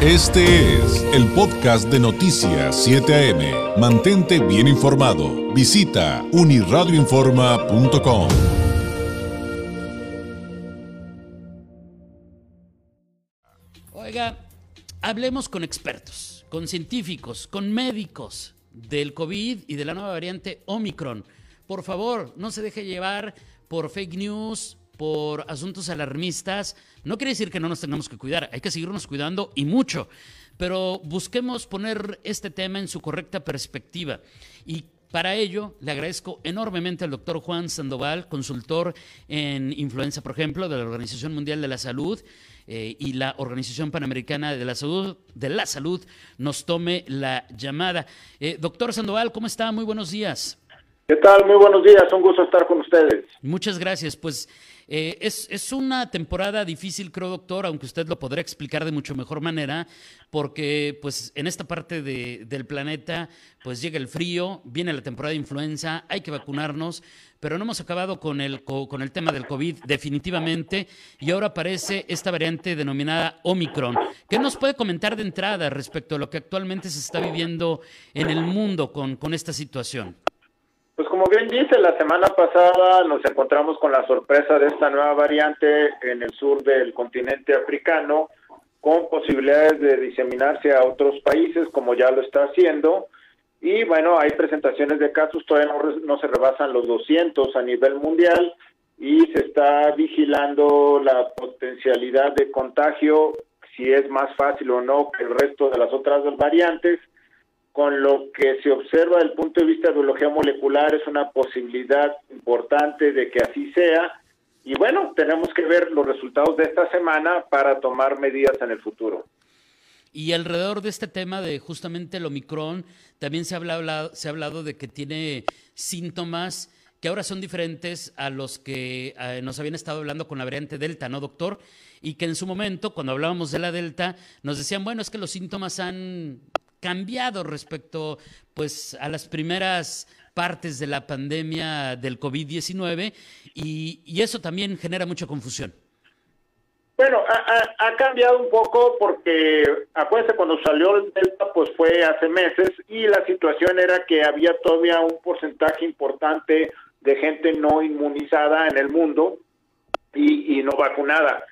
Este es el podcast de Noticias 7 AM. Mantente bien informado. Visita uniradioinforma.com. Oiga, hablemos con expertos, con científicos, con médicos del COVID y de la nueva variante Omicron. Por favor, no se deje llevar por fake news, por asuntos alarmistas, no quiere decir que no nos tengamos que cuidar, hay que seguirnos cuidando y mucho, pero busquemos poner este tema en su correcta perspectiva. Y para ello, le agradezco enormemente al doctor Juan Sandoval, consultor en influenza, por ejemplo, de la Organización Mundial de la Salud eh, y la Organización Panamericana de la Salud, de la Salud, nos tome la llamada. Eh, doctor Sandoval, ¿cómo está? Muy buenos días. ¿Qué tal? Muy buenos días, un gusto estar con ustedes. Muchas gracias. Pues eh, es, es, una temporada difícil, creo, doctor, aunque usted lo podrá explicar de mucho mejor manera, porque pues en esta parte de, del planeta pues llega el frío, viene la temporada de influenza, hay que vacunarnos, pero no hemos acabado con el, con el tema del COVID definitivamente y ahora aparece esta variante denominada Omicron. ¿Qué nos puede comentar de entrada respecto a lo que actualmente se está viviendo en el mundo con, con esta situación? Pues como bien dice, la semana pasada nos encontramos con la sorpresa de esta nueva variante en el sur del continente africano, con posibilidades de diseminarse a otros países, como ya lo está haciendo. Y bueno, hay presentaciones de casos, todavía no, se rebasan los 200 a nivel mundial y se está vigilando la potencialidad de contagio, si es más fácil o no que el resto de las otras variantes con lo que se observa desde el punto de vista de biología molecular es una posibilidad importante de que así sea. Y bueno, tenemos que ver los resultados de esta semana para tomar medidas en el futuro. Y alrededor de este tema de justamente el Omicron, también se ha hablado, se ha hablado de que tiene síntomas que ahora son diferentes a los que eh, nos habían estado hablando con la variante Delta, ¿no, doctor? Y que en su momento, cuando hablábamos de la Delta, nos decían, bueno, es que los síntomas han cambiado respecto pues a las primeras partes de la pandemia del COVID-19 y, y, eso también genera mucha confusión. Bueno, ha, cambiado un poco porque acuérdense cuando salió el Delta pues fue hace meses y la situación era que había todavía un porcentaje importante de gente no inmunizada en el mundo y no vacunada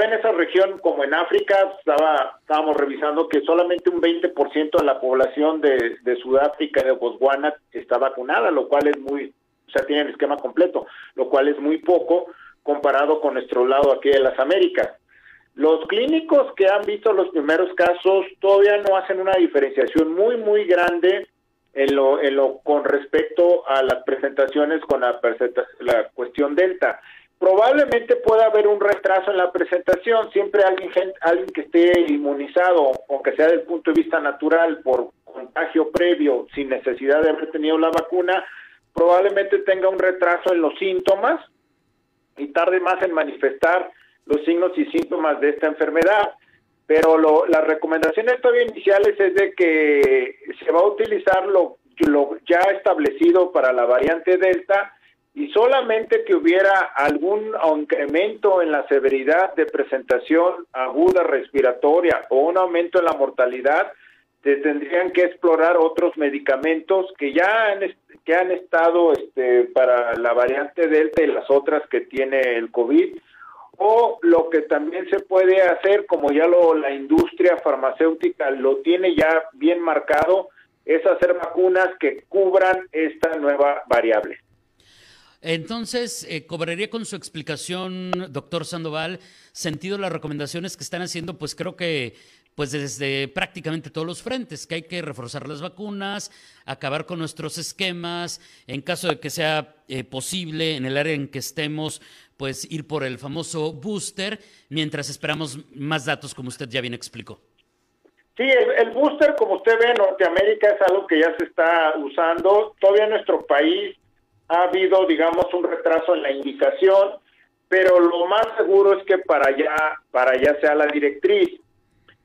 en esa región, como en África, estaba, estábamos revisando que solamente un 20% de la población de, Sudáfrica de Botswana está vacunada, lo cual es muy, o sea, tiene esquema completo, lo cual es muy poco comparado con nuestro lado aquí de las Américas. Los clínicos que han visto los primeros casos todavía no hacen una diferenciación muy, muy grande en lo, en lo con respecto a las presentaciones con la, la cuestión delta. Probablemente pueda haber un retraso en la presentación, siempre alguien, alguien que esté inmunizado, aunque sea desde el punto de vista natural, por contagio previo, sin necesidad de haber tenido la vacuna, probablemente tenga un retraso en los síntomas y tarde más en manifestar los signos y síntomas de esta enfermedad. Pero lo, las recomendaciones todavía iniciales es de que se va a utilizar lo, lo ya establecido para la variante Delta, y solamente que hubiera algún incremento en la severidad de presentación aguda respiratoria o un aumento en la mortalidad, se tendrían que explorar otros medicamentos que ya han, que han estado este, para la variante Delta y las otras que tiene el COVID, o lo que también se puede hacer, como ya lo, la industria farmacéutica lo tiene ya bien marcado, es hacer vacunas que cubran esta nueva variable. Entonces, eh, cobraría con su explicación, doctor Sandoval, sentido las recomendaciones que están haciendo, pues creo que pues desde prácticamente todos los frentes, que hay que reforzar las vacunas, acabar con nuestros esquemas, en caso de que sea eh, posible en el área en que estemos, pues ir por el famoso booster, mientras esperamos más datos, como usted ya bien explicó. Sí, el, booster, como usted ve en Norteamérica, es algo que ya se está usando. Todavía nuestro país ha habido, digamos, un retraso en la indicación, pero lo más seguro es que para allá, para allá sea la directriz.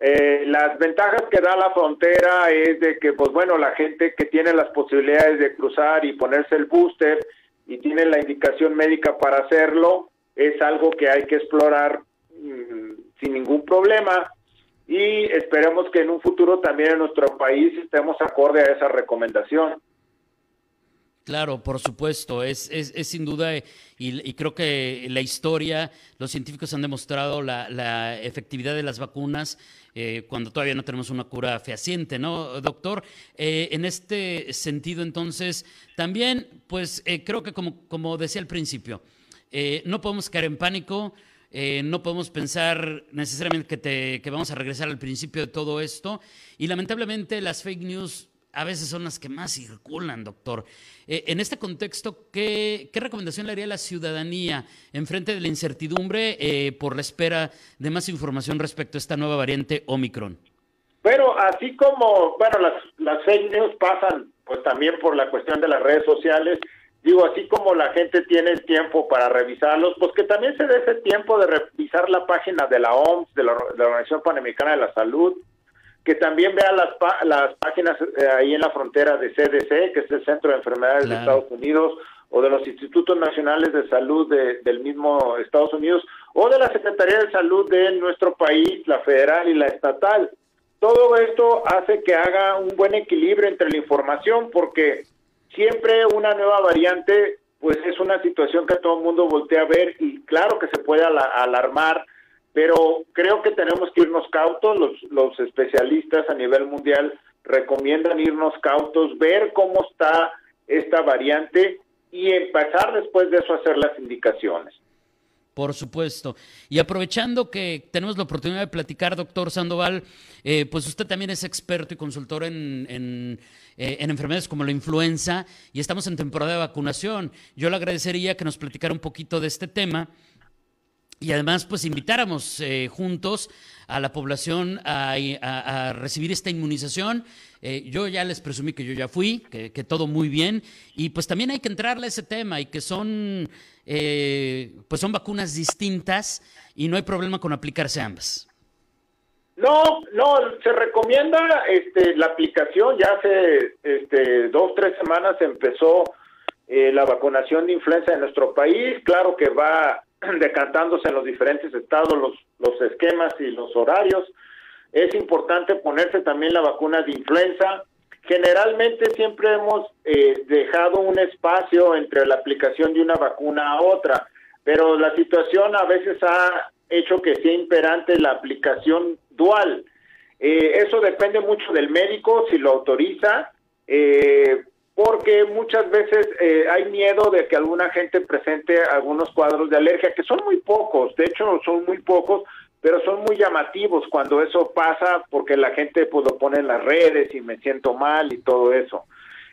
Eh, las ventajas que da la frontera es de que, pues bueno, la gente que tiene las posibilidades de cruzar y ponerse el booster y tiene la indicación médica para hacerlo, es algo que hay que explorar mm, sin ningún problema. y esperemos que en un futuro también en nuestro país estemos acorde a esa recomendación. Claro, por supuesto, es, es, sin duda, y, creo que la historia, los científicos han demostrado la, efectividad de las vacunas eh, cuando todavía no tenemos una cura fehaciente, ¿no, doctor? Eh, en este sentido, entonces, también, pues eh, creo que como, como decía al principio, no podemos caer en pánico, no podemos pensar necesariamente que, te, que vamos a regresar al principio de todo esto, y lamentablemente las fake news a veces son las que más circulan, doctor. Eh, en este contexto, ¿qué, recomendación le haría a la ciudadanía en frente de la incertidumbre eh, por la espera de más información respecto a esta nueva variante Omicron? Bueno, así como, bueno, las, las fake news pasan pues también por la cuestión de las redes sociales, digo, así como la gente tiene el tiempo para revisarlos, pues que también se dé ese tiempo de revisar la página de la OMS, de la Organización Panamericana de la Salud, que también vea las, las páginas eh, ahí en la frontera de CDC, que es el Centro de Enfermedades de Estados Unidos, o de los Institutos Nacionales de Salud del mismo Estados Unidos, o de la Secretaría de Salud de nuestro país, la federal y la estatal. Todo esto hace que haga un buen equilibrio entre la información, porque siempre una nueva variante, pues es una situación que todo el mundo voltea a ver y claro que se puede alarmar pero creo que tenemos que irnos cautos, los, los especialistas a nivel mundial recomiendan irnos cautos, ver cómo está esta variante y empezar después de eso a hacer las indicaciones. Por supuesto. Y aprovechando que tenemos la oportunidad de platicar, doctor Sandoval, eh, pues usted también es experto y consultor en, en, eh, en, enfermedades como la influenza y estamos en temporada de vacunación. Yo le agradecería que nos platicara un poquito de este tema y además pues invitáramos eh, juntos a la población a, recibir esta inmunización. Eh, yo ya les presumí que yo ya fui, que, todo muy bien, y pues también hay que entrarle a ese tema y que son, eh, pues son vacunas distintas y no hay problema con aplicarse ambas. No, no, se recomienda este, la aplicación, ya hace este, dos, tres semanas empezó la vacunación de influenza en nuestro país, claro que va decantándose en los diferentes estados los, los esquemas y los horarios. Es importante ponerse también la vacuna de influenza. Generalmente siempre hemos eh, dejado un espacio entre la aplicación de una vacuna a otra, pero la situación a veces ha hecho que sea imperante la aplicación dual. Eh, eso depende mucho del médico, si lo autoriza. Eh, porque muchas veces eh, hay miedo de que alguna gente presente algunos cuadros de alergia, que son muy pocos, de hecho son muy pocos, pero son muy llamativos cuando eso pasa porque la gente pues lo pone en las redes y me siento mal y todo eso.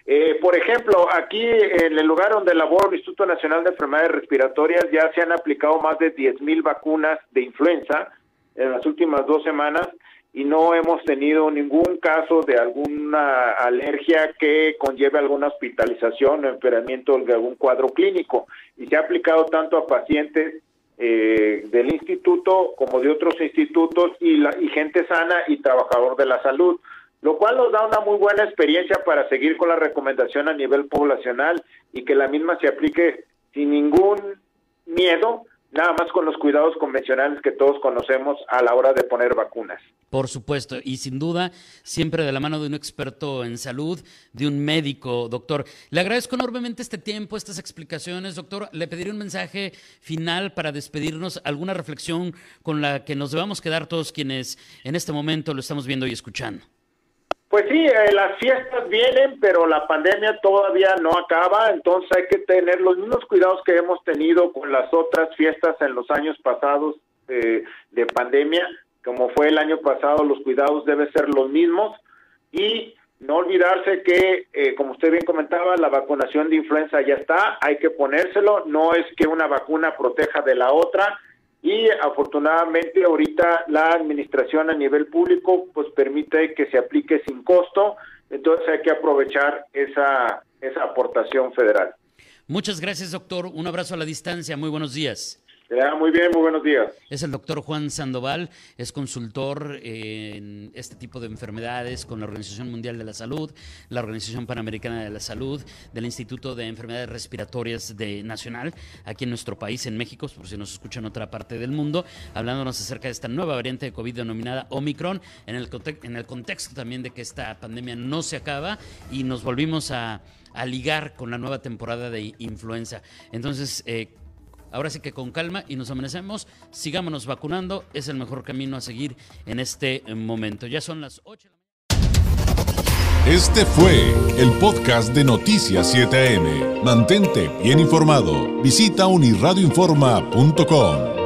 Eh, por ejemplo, aquí en el lugar donde laboro el Instituto Nacional de Enfermedades Respiratorias ya se han aplicado más de 10.000 vacunas de influenza en las últimas dos semanas y no hemos tenido ningún caso de alguna alergia que conlleve alguna hospitalización o empeoramiento de algún cuadro clínico. Y se ha aplicado tanto a pacientes eh, del instituto como de otros institutos y, la, y gente sana y trabajador de la salud, lo cual nos da una muy buena experiencia para seguir con la recomendación a nivel poblacional y que la misma se aplique sin ningún miedo nada más con los cuidados convencionales que todos conocemos a la hora de poner vacunas. Por supuesto, y sin duda, siempre de la mano de un experto en salud, de un médico, doctor. Le agradezco enormemente este tiempo, estas explicaciones, doctor. Le pediré un mensaje final para despedirnos, alguna reflexión con la que nos debamos quedar todos quienes en este momento lo estamos viendo y escuchando. Pues sí, eh, las fiestas vienen, pero la pandemia todavía no acaba, entonces hay que tener los mismos cuidados que hemos tenido con las otras fiestas en los años pasados eh, de pandemia, como fue el año pasado, los cuidados deben ser los mismos. Y no olvidarse que, eh, como usted bien comentaba, la vacunación de influenza ya está, hay que ponérselo, no es que una vacuna proteja de la otra, y afortunadamente ahorita la administración a nivel público pues permite que se aplique sin costo, entonces hay que aprovechar esa, esa aportación federal. Muchas gracias, doctor. Un abrazo a la distancia. Muy buenos días. Muy bien, muy buenos días. Es el doctor Juan Sandoval, es consultor en este tipo de enfermedades con la Organización Mundial de la Salud, la Organización Panamericana de la Salud, del Instituto de Enfermedades Respiratorias de Nacional, aquí en nuestro país, en México, por si nos escuchan en otra parte del mundo, hablándonos acerca de esta nueva variante de COVID denominada Omicron, en el, en el contexto también de que esta pandemia no se acaba y nos volvimos a, a ligar con la nueva temporada de influenza. Entonces, eh, Ahora sí que con calma y nos amanecemos, sigámonos vacunando, es el mejor camino a seguir en este momento. Ya son las 8 de la mañana. Este fue el podcast de Noticias 7am. Mantente bien informado. Visita unirradioinforma.com.